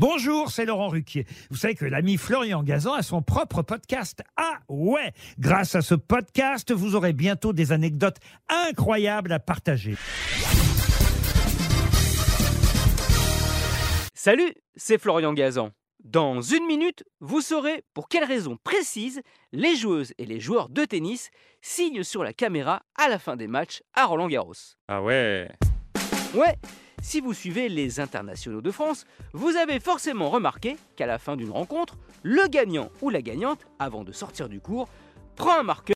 Bonjour, c'est Laurent Ruquier. Vous savez que l'ami Florian Gazan a son propre podcast. Ah ouais Grâce à ce podcast, vous aurez bientôt des anecdotes incroyables à partager. Salut, c'est Florian Gazan. Dans une minute, vous saurez pour quelles raisons précises les joueuses et les joueurs de tennis signent sur la caméra à la fin des matchs à Roland Garros. Ah ouais Ouais, si vous suivez les internationaux de France, vous avez forcément remarqué qu'à la fin d'une rencontre, le gagnant ou la gagnante, avant de sortir du cours, prend un marqueur